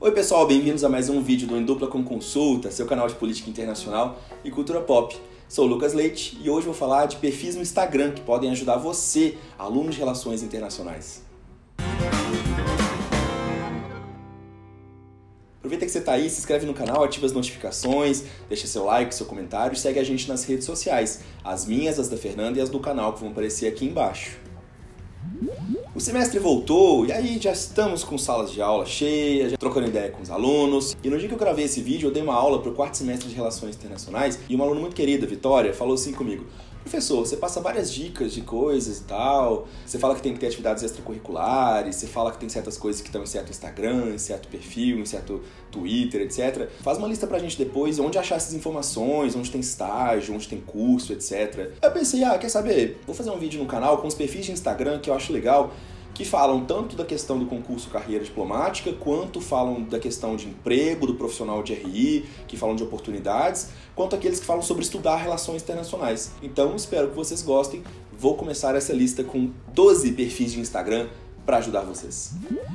Oi pessoal, bem-vindos a mais um vídeo do Em Dupla com Consulta, seu canal de política internacional e cultura pop. Sou Lucas Leite e hoje vou falar de perfis no Instagram que podem ajudar você, aluno de relações internacionais. Aproveita que você está aí, se inscreve no canal, ativa as notificações, deixa seu like, seu comentário e segue a gente nas redes sociais, as minhas, as da Fernanda e as do canal que vão aparecer aqui embaixo. O semestre voltou e aí já estamos com salas de aula cheias, trocando ideia com os alunos. E no dia que eu gravei esse vídeo, eu dei uma aula para o quarto semestre de Relações Internacionais e uma aluna muito querida, Vitória, falou assim comigo: Professor, você passa várias dicas de coisas e tal. Você fala que tem que ter atividades extracurriculares, você fala que tem certas coisas que estão em certo Instagram, em certo perfil, em certo Twitter, etc. Faz uma lista pra gente depois onde achar essas informações, onde tem estágio, onde tem curso, etc. Eu pensei, ah, quer saber? Vou fazer um vídeo no canal com os perfis de Instagram que eu acho legal que falam tanto da questão do concurso carreira diplomática, quanto falam da questão de emprego, do profissional de RI, que falam de oportunidades, quanto aqueles que falam sobre estudar relações internacionais. Então, espero que vocês gostem. Vou começar essa lista com 12 perfis de Instagram para ajudar vocês.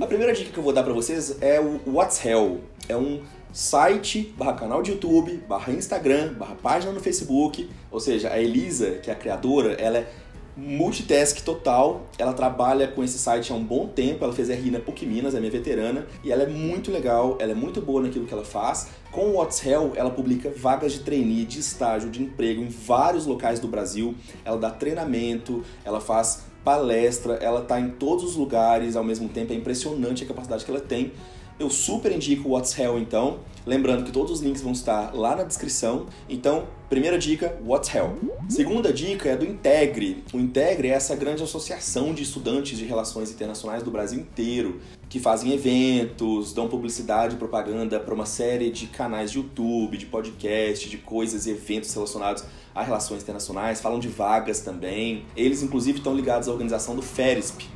A primeira dica que eu vou dar para vocês é o What's Hell. É um site, barra canal de YouTube, barra Instagram, barra página no Facebook. Ou seja, a Elisa, que é a criadora, ela é multitask total. Ela trabalha com esse site há um bom tempo. Ela fez RI na PUC Minas, é minha veterana. E ela é muito legal, ela é muito boa naquilo que ela faz. Com o What's Hell, ela publica vagas de trainee, de estágio, de emprego em vários locais do Brasil. Ela dá treinamento, ela faz palestra, ela tá em todos os lugares ao mesmo tempo. É impressionante a capacidade que ela tem. Eu super indico o What's Hell então. Lembrando que todos os links vão estar lá na descrição. Então, primeira dica, What's Hell. Segunda dica é do Integre. O Integre é essa grande associação de estudantes de relações internacionais do Brasil inteiro, que fazem eventos, dão publicidade e propaganda para uma série de canais de YouTube, de podcast, de coisas e eventos relacionados a relações internacionais, falam de vagas também. Eles, inclusive, estão ligados à organização do FERESP,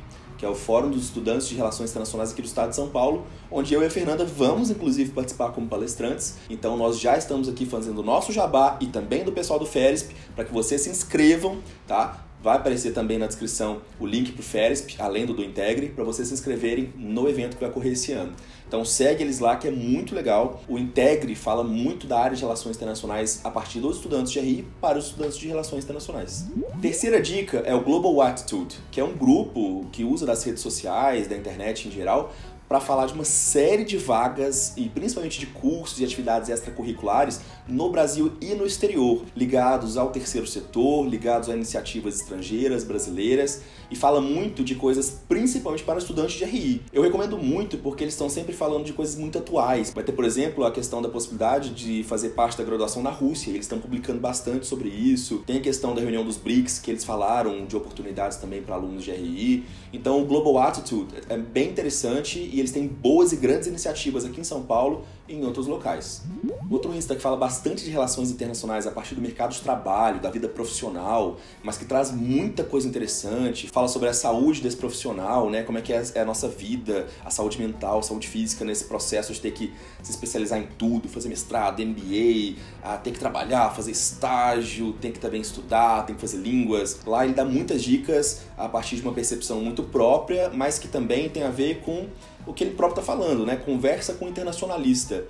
que é o Fórum dos Estudantes de Relações Internacionais aqui do Estado de São Paulo, onde eu e a Fernanda vamos, inclusive, participar como palestrantes. Então, nós já estamos aqui fazendo o nosso jabá e também do pessoal do FERESP, para que vocês se inscrevam, tá? Vai aparecer também na descrição o link para o FERESP, além do do Integre, para vocês se inscreverem no evento que vai ocorrer esse ano. Então segue eles lá que é muito legal. O Integre fala muito da área de relações internacionais a partir dos estudantes de RI para os estudantes de relações internacionais. Terceira dica é o Global Attitude, que é um grupo que usa das redes sociais, da internet em geral, para falar de uma série de vagas e principalmente de cursos e atividades extracurriculares no Brasil e no exterior, ligados ao terceiro setor, ligados a iniciativas estrangeiras, brasileiras, e fala muito de coisas principalmente para estudantes de RI. Eu recomendo muito porque eles estão sempre falando de coisas muito atuais. Vai ter, por exemplo, a questão da possibilidade de fazer parte da graduação na Rússia, eles estão publicando bastante sobre isso. Tem a questão da reunião dos BRICS, que eles falaram de oportunidades também para alunos de RI. Então, o Global Attitude é bem interessante e eles têm boas e grandes iniciativas aqui em São Paulo em outros locais. Outro Insta que fala bastante de relações internacionais a partir do mercado de trabalho, da vida profissional, mas que traz muita coisa interessante, fala sobre a saúde desse profissional, né? Como é que é, é a nossa vida, a saúde mental, a saúde física nesse processo de ter que se especializar em tudo, fazer mestrado, MBA, a ter que trabalhar, fazer estágio, tem que também estudar, tem que fazer línguas. Lá ele dá muitas dicas a partir de uma percepção muito própria, mas que também tem a ver com o que ele próprio está falando, né? Conversa com o internacionalista.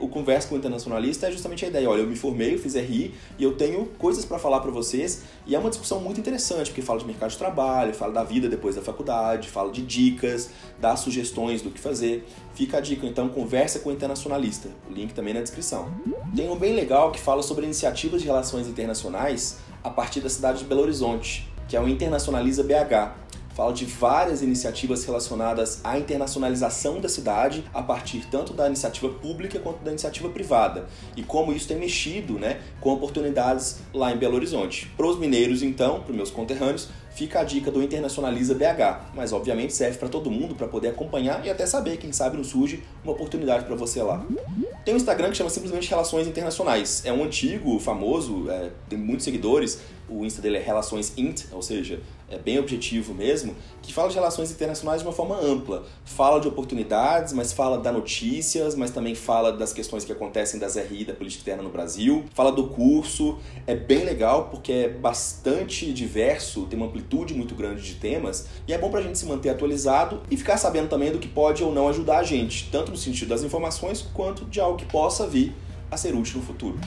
O conversa com o internacionalista é justamente a ideia, olha, eu me formei, eu fiz RI e eu tenho coisas para falar para vocês e é uma discussão muito interessante, porque fala de mercado de trabalho, fala da vida depois da faculdade, fala de dicas, dá sugestões do que fazer. Fica a dica, então, conversa com o internacionalista. O link também na descrição. Tem um bem legal que fala sobre iniciativas de relações internacionais a partir da cidade de Belo Horizonte, que é o Internacionaliza BH fala de várias iniciativas relacionadas à internacionalização da cidade a partir tanto da iniciativa pública quanto da iniciativa privada e como isso tem mexido né, com oportunidades lá em Belo Horizonte. Para os mineiros, então, para os meus conterrâneos, fica a dica do Internacionaliza BH, mas obviamente serve para todo mundo para poder acompanhar e até saber, quem sabe não surge uma oportunidade para você lá. Tem um Instagram que chama simplesmente Relações Internacionais. É um antigo, famoso, é, tem muitos seguidores. O Insta dele é Relações Int, ou seja, é bem objetivo mesmo, que fala de relações internacionais de uma forma ampla. Fala de oportunidades, mas fala da notícias, mas também fala das questões que acontecem das RI, da política externa no Brasil. Fala do curso. É bem legal porque é bastante diverso, tem uma amplitude muito grande de temas e é bom pra gente se manter atualizado e ficar sabendo também do que pode ou não ajudar a gente, tanto no sentido das informações quanto de algo que possa vir a ser útil no futuro.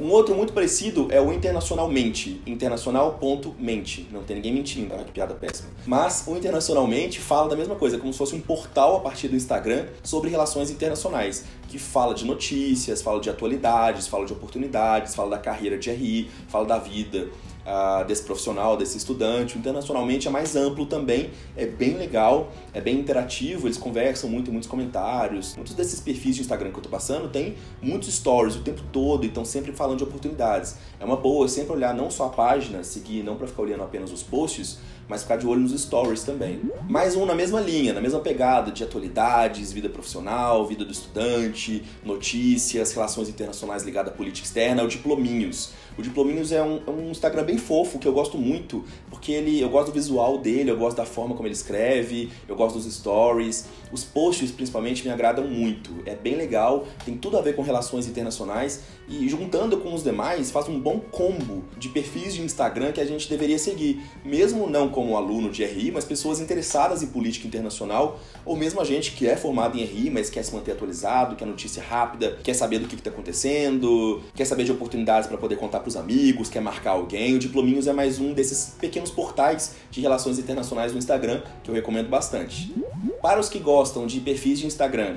Um outro muito parecido é o Internacionalmente, internacional.mente. Não tem ninguém mentindo, ah, que piada péssima. Mas o Internacionalmente fala da mesma coisa, como se fosse um portal a partir do Instagram sobre relações internacionais, que fala de notícias, fala de atualidades, fala de oportunidades, fala da carreira de RI, fala da vida uh, desse profissional, desse estudante. Internacionalmente é mais amplo também, é bem legal, é bem interativo, eles conversam muito, muitos comentários. Muitos desses perfis de Instagram que eu tô passando tem muitos stories o tempo todo e estão sempre falando de oportunidades. É uma boa sempre olhar não só a página, seguir não para ficar olhando apenas os posts, mas ficar de olho nos stories também. Mais um na mesma linha, na mesma pegada de atualidades, vida profissional, vida do estudante, notícias, relações internacionais ligadas à política externa, o Diplominhos. O Diplominhos é um, é um, Instagram bem fofo, que eu gosto muito, porque ele, eu gosto do visual dele, eu gosto da forma como ele escreve, eu gosto dos stories. Os posts, principalmente, me agradam muito. É bem legal, tem tudo a ver com relações internacionais e juntando com os demais, faz um bom combo de perfis de Instagram que a gente deveria seguir, mesmo não como aluno de RI, mas pessoas interessadas em política internacional, ou mesmo a gente que é formado em RI, mas quer se manter atualizado, quer notícia rápida, quer saber do que está acontecendo, quer saber de oportunidades para poder contar para os amigos, quer marcar alguém. O Diplominhos é mais um desses pequenos portais de relações internacionais no Instagram que eu recomendo bastante. Para os que gostam de perfis de Instagram,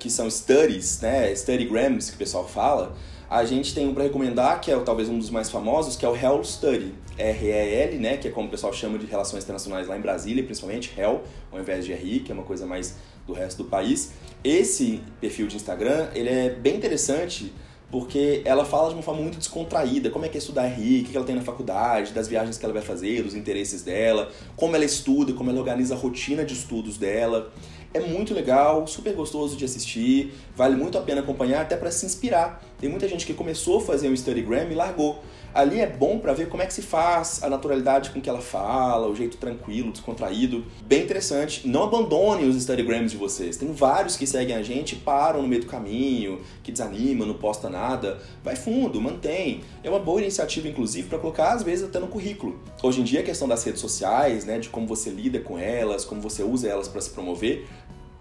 que são studies, né, studygrams que o pessoal fala, a gente tem um para recomendar, que é talvez um dos mais famosos, que é o Hell Study. R-E-L, né, que é como o pessoal chama de relações internacionais lá em Brasília, principalmente Hell, ao invés de RI, que é uma coisa mais do resto do país. Esse perfil de Instagram, ele é bem interessante porque ela fala de uma forma muito descontraída, como é que é estudar RI, o que ela tem na faculdade, das viagens que ela vai fazer, dos interesses dela, como ela estuda, como ela organiza a rotina de estudos dela. É muito legal, super gostoso de assistir, vale muito a pena acompanhar até para se inspirar. Tem muita gente que começou a fazer um Instagram e largou. Ali é bom para ver como é que se faz, a naturalidade com que ela fala, o jeito tranquilo, descontraído. Bem interessante. Não abandonem os Instagrams de vocês. Tem vários que seguem a gente, param no meio do caminho, que desanimam, não posta nada. Vai fundo, mantém. É uma boa iniciativa, inclusive, para colocar às vezes até no currículo. Hoje em dia a questão das redes sociais, né, de como você lida com elas, como você usa elas para se promover,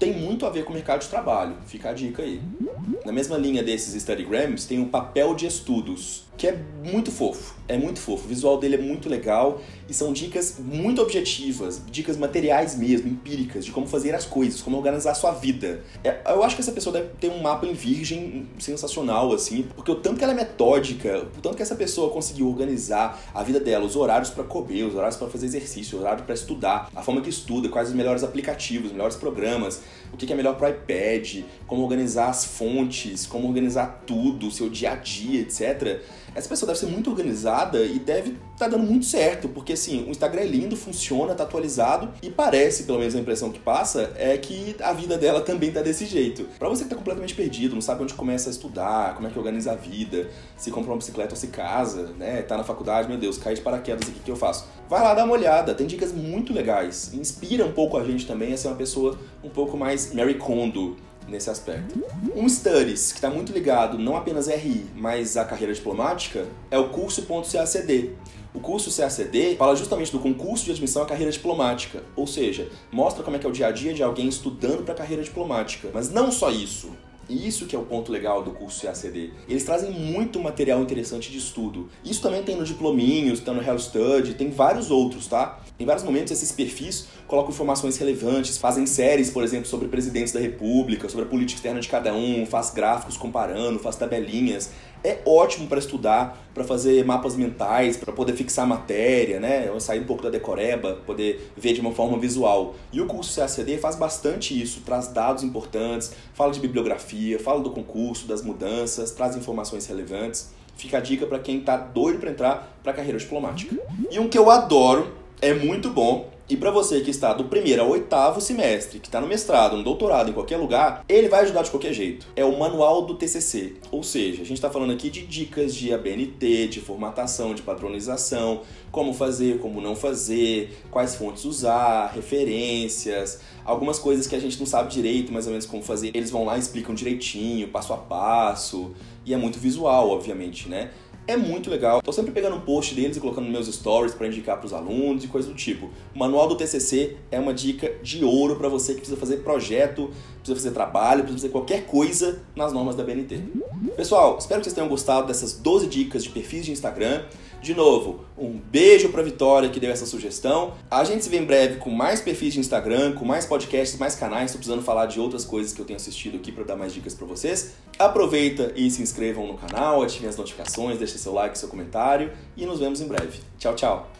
tem muito a ver com o mercado de trabalho. Fica a dica aí. Na mesma linha desses Studygrams, tem o papel de estudos, que é muito fofo. É muito fofo. O visual dele é muito legal e são dicas muito objetivas, dicas materiais mesmo, empíricas, de como fazer as coisas, como organizar a sua vida. É, eu acho que essa pessoa deve ter um mapa em virgem sensacional, assim, porque o tanto que ela é metódica, o tanto que essa pessoa conseguiu organizar a vida dela, os horários para comer, os horários para fazer exercício, o horário para estudar, a forma que estuda, quais os melhores aplicativos, os melhores programas, o que é melhor para iPad, como organizar as fontes, como organizar tudo, seu dia a dia, etc essa pessoa deve ser muito organizada e deve estar tá dando muito certo, porque assim, o Instagram é lindo, funciona, tá atualizado e parece, pelo menos a impressão que passa, é que a vida dela também tá desse jeito. Para você que tá completamente perdido, não sabe onde começa a estudar, como é que organiza a vida, se compra uma bicicleta ou se casa, né, tá na faculdade, meu Deus, cai de paraquedas aqui, que eu faço? Vai lá dar uma olhada, tem dicas muito legais, inspira um pouco a gente também a ser uma pessoa um pouco mais Mary Kondo, nesse aspecto. Um Studies, que está muito ligado não apenas a RI, mas à carreira diplomática, é o curso.cacd. O curso CACD fala justamente do concurso de admissão à carreira diplomática, ou seja, mostra como é que é o dia a dia de alguém estudando para a carreira diplomática. Mas não só isso. Isso que é o ponto legal do curso CACD. Eles trazem muito material interessante de estudo. Isso também tem no Diplominhos, tem no Hell Study, tem vários outros, tá? Em vários momentos esses perfis colocam informações relevantes, fazem séries, por exemplo, sobre presidentes da república, sobre a política externa de cada um, faz gráficos comparando, faz tabelinhas. É ótimo para estudar, para fazer mapas mentais, para poder fixar matéria, né? Sair um pouco da decoreba, poder ver de uma forma visual. E o curso CACD faz bastante isso, traz dados importantes, fala de bibliografia, fala do concurso, das mudanças, traz informações relevantes. Fica a dica para quem está doido para entrar para a carreira diplomática. E um que eu adoro, é muito bom, E para você que está do primeiro ao oitavo semestre, que está no mestrado, no doutorado, em qualquer lugar, ele vai ajudar de qualquer jeito. É o manual do TCC, ou seja, a gente está falando aqui de dicas de ABNT, de formatação, de padronização, como fazer, como não fazer, quais fontes usar, referências, algumas coisas que a gente não sabe direito, mais ou menos como fazer. Eles vão lá e explicam direitinho, passo a passo, e é muito visual, obviamente, né? É muito legal. Tô sempre pegando um post deles e colocando meus stories para indicar para os alunos e coisa do tipo. O manual do TCC é uma dica de ouro para você que precisa fazer projeto, precisa fazer trabalho, precisa fazer qualquer coisa nas normas da BNT. Pessoal, espero que vocês tenham gostado dessas 12 dicas de perfis de Instagram. De novo, um beijo para Vitória que deu essa sugestão. A gente se vê em breve com mais perfis de Instagram, com mais podcasts, mais canais. Estou precisando falar de outras coisas que eu tenho assistido aqui para dar mais dicas para vocês. Aproveita e se inscrevam no canal, ativem as notificações, deixem seu like, seu comentário e nos vemos em breve. Tchau, tchau.